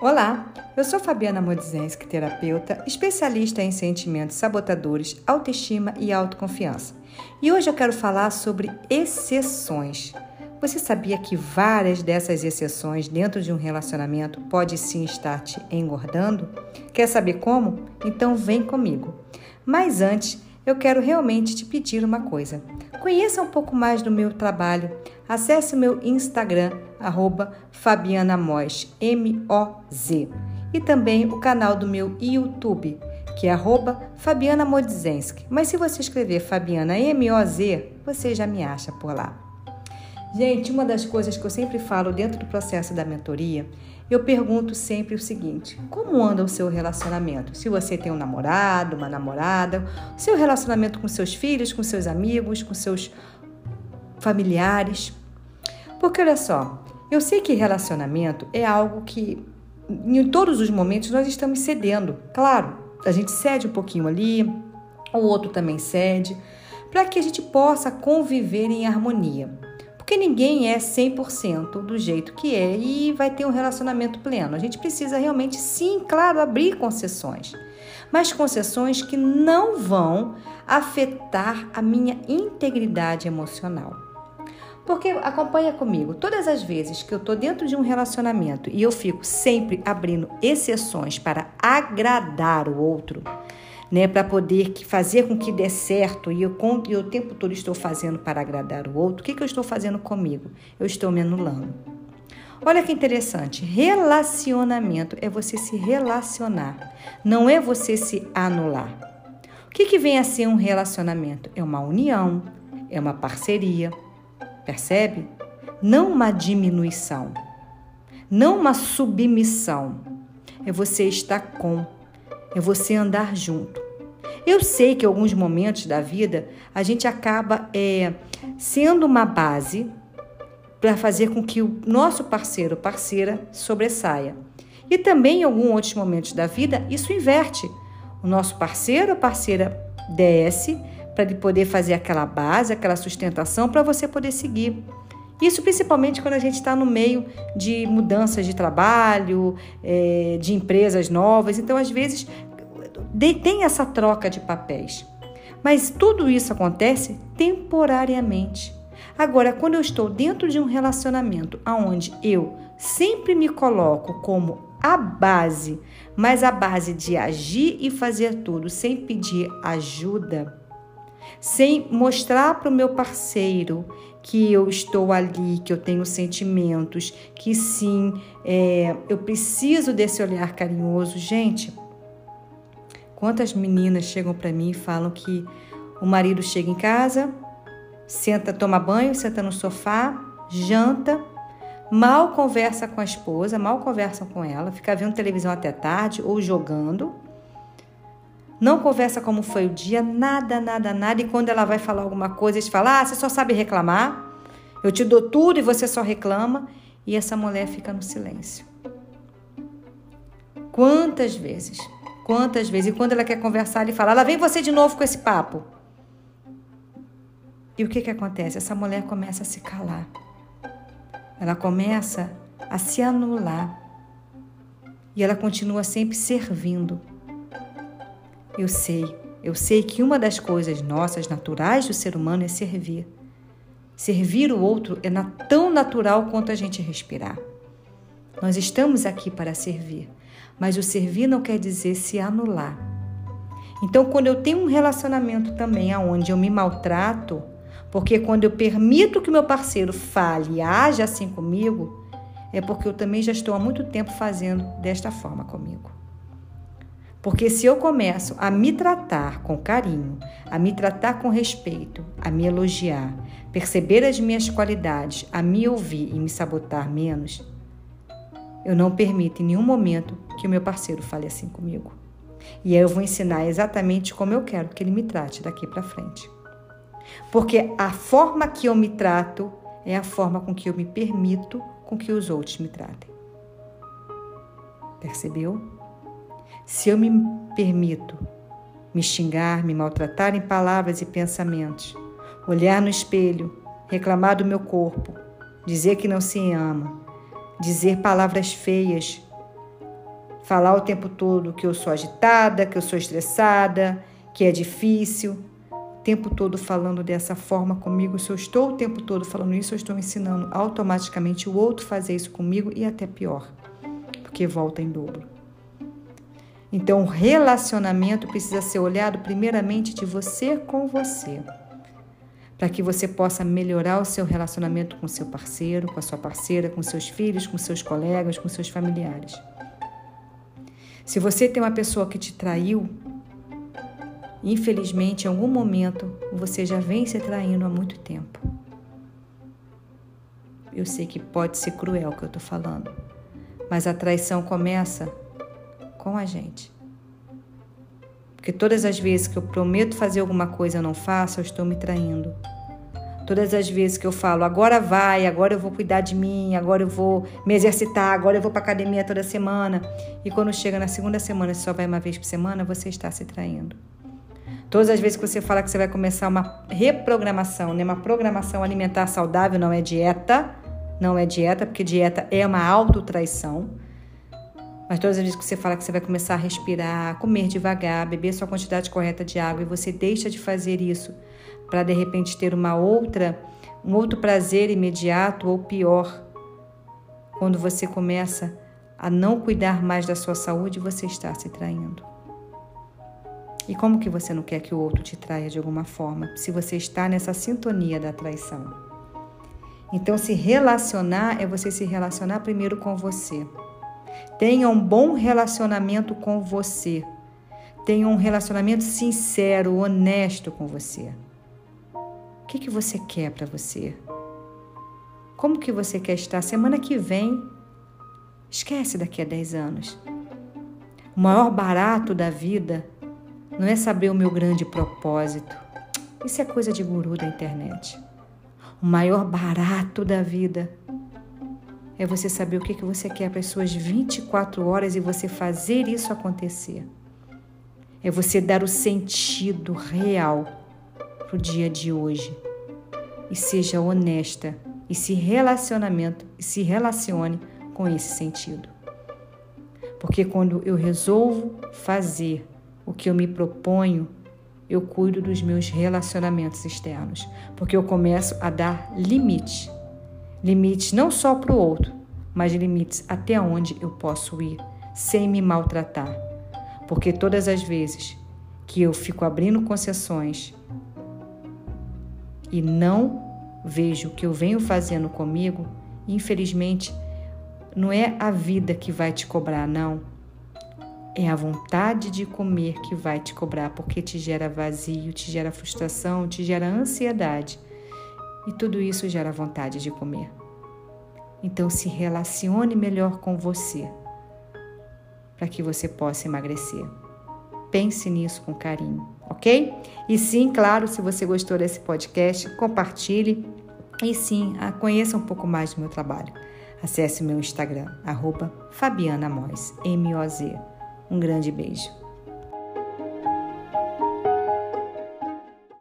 Olá, eu sou Fabiana Modzenski, terapeuta, especialista em sentimentos sabotadores, autoestima e autoconfiança. E hoje eu quero falar sobre exceções. Você sabia que várias dessas exceções dentro de um relacionamento pode sim estar te engordando? Quer saber como? Então vem comigo. Mas antes, eu quero realmente te pedir uma coisa. Conheça um pouco mais do meu trabalho. Acesse o meu Instagram, arroba Fabiana Moz, M-O-Z. E também o canal do meu YouTube, que é arroba Fabiana Modzenski. Mas se você escrever Fabiana M-O-Z, você já me acha por lá. Gente, uma das coisas que eu sempre falo dentro do processo da mentoria, eu pergunto sempre o seguinte: como anda o seu relacionamento? Se você tem um namorado, uma namorada, seu relacionamento com seus filhos, com seus amigos, com seus familiares. Porque olha só, eu sei que relacionamento é algo que em todos os momentos nós estamos cedendo. Claro, a gente cede um pouquinho ali, o outro também cede, para que a gente possa conviver em harmonia. Porque ninguém é 100% do jeito que é e vai ter um relacionamento pleno. A gente precisa realmente, sim, claro, abrir concessões. Mas concessões que não vão afetar a minha integridade emocional. Porque acompanha comigo, todas as vezes que eu estou dentro de um relacionamento e eu fico sempre abrindo exceções para agradar o outro, né, para poder fazer com que dê certo e eu, e o tempo todo estou fazendo para agradar o outro, o que, que eu estou fazendo comigo? Eu estou me anulando. Olha que interessante, relacionamento é você se relacionar, não é você se anular. O que, que vem a ser um relacionamento? É uma união, é uma parceria, percebe? Não uma diminuição, não uma submissão. É você estar com é você andar junto. Eu sei que em alguns momentos da vida a gente acaba é, sendo uma base para fazer com que o nosso parceiro ou parceira sobressaia. E também em alguns outros momentos da vida isso inverte. O nosso parceiro ou parceira desce para ele poder fazer aquela base, aquela sustentação para você poder seguir. Isso principalmente quando a gente está no meio de mudanças de trabalho, é, de empresas novas. Então, às vezes, tem essa troca de papéis. Mas tudo isso acontece temporariamente. Agora, quando eu estou dentro de um relacionamento onde eu sempre me coloco como a base, mas a base de agir e fazer tudo sem pedir ajuda, sem mostrar para o meu parceiro que eu estou ali, que eu tenho sentimentos, que sim, é, eu preciso desse olhar carinhoso. Gente, quantas meninas chegam para mim e falam que o marido chega em casa, senta, toma banho, senta no sofá, janta, mal conversa com a esposa, mal conversa com ela, fica vendo televisão até tarde ou jogando não conversa como foi o dia, nada, nada, nada. E quando ela vai falar alguma coisa, eles falam: Ah, você só sabe reclamar. Eu te dou tudo e você só reclama. E essa mulher fica no silêncio. Quantas vezes? Quantas vezes? E quando ela quer conversar, ele fala: Lá vem você de novo com esse papo. E o que, que acontece? Essa mulher começa a se calar. Ela começa a se anular. E ela continua sempre servindo. Eu sei, eu sei que uma das coisas nossas naturais do ser humano é servir. Servir o outro é tão natural quanto a gente respirar. Nós estamos aqui para servir, mas o servir não quer dizer se anular. Então, quando eu tenho um relacionamento também aonde eu me maltrato, porque quando eu permito que meu parceiro fale e haja assim comigo, é porque eu também já estou há muito tempo fazendo desta forma comigo. Porque se eu começo a me tratar com carinho, a me tratar com respeito, a me elogiar, perceber as minhas qualidades, a me ouvir e me sabotar menos, eu não permito em nenhum momento que o meu parceiro fale assim comigo. E aí eu vou ensinar exatamente como eu quero que ele me trate daqui para frente. Porque a forma que eu me trato é a forma com que eu me permito com que os outros me tratem. Percebeu? Se eu me permito me xingar, me maltratar em palavras e pensamentos, olhar no espelho, reclamar do meu corpo, dizer que não se ama, dizer palavras feias, falar o tempo todo que eu sou agitada, que eu sou estressada, que é difícil. O tempo todo falando dessa forma comigo, se eu estou o tempo todo falando isso, eu estou ensinando automaticamente o outro fazer isso comigo e até pior, porque volta em dobro. Então, o relacionamento precisa ser olhado primeiramente de você com você, para que você possa melhorar o seu relacionamento com seu parceiro, com a sua parceira, com seus filhos, com seus colegas, com seus familiares. Se você tem uma pessoa que te traiu, infelizmente, em algum momento, você já vem se traindo há muito tempo. Eu sei que pode ser cruel o que eu estou falando, mas a traição começa com a gente. Porque todas as vezes que eu prometo fazer alguma coisa e não faço, eu estou me traindo. Todas as vezes que eu falo, agora vai, agora eu vou cuidar de mim, agora eu vou me exercitar, agora eu vou para academia toda semana. E quando chega na segunda semana, você só vai uma vez por semana, você está se traindo. Todas as vezes que você fala que você vai começar uma reprogramação, né? uma programação alimentar saudável, não é dieta, não é dieta, porque dieta é uma autotraição. Mas todas as vezes que você fala que você vai começar a respirar, comer devagar, beber sua quantidade correta de água e você deixa de fazer isso para de repente ter uma outra, um outro prazer imediato ou pior, quando você começa a não cuidar mais da sua saúde, você está se traindo. E como que você não quer que o outro te traia de alguma forma, se você está nessa sintonia da traição? Então, se relacionar é você se relacionar primeiro com você. Tenha um bom relacionamento com você. Tenha um relacionamento sincero, honesto com você. O que, que você quer para você? Como que você quer estar semana que vem? Esquece daqui a 10 anos. O maior barato da vida não é saber o meu grande propósito. Isso é coisa de guru da internet. O maior barato da vida é você saber o que, que você quer para as suas 24 horas e você fazer isso acontecer. É você dar o sentido real para o dia de hoje. E seja honesta e se relacionamento e se relacione com esse sentido. Porque quando eu resolvo fazer o que eu me proponho, eu cuido dos meus relacionamentos externos, porque eu começo a dar limite Limites não só para o outro, mas limites até onde eu posso ir sem me maltratar. Porque todas as vezes que eu fico abrindo concessões e não vejo o que eu venho fazendo comigo, infelizmente, não é a vida que vai te cobrar, não. É a vontade de comer que vai te cobrar, porque te gera vazio, te gera frustração, te gera ansiedade. E tudo isso gera vontade de comer. Então se relacione melhor com você para que você possa emagrecer. Pense nisso com carinho, ok? E sim, claro, se você gostou desse podcast, compartilhe e sim, conheça um pouco mais do meu trabalho. Acesse o meu Instagram, arroba Fabiana Moz, M-O-Z. Um grande beijo.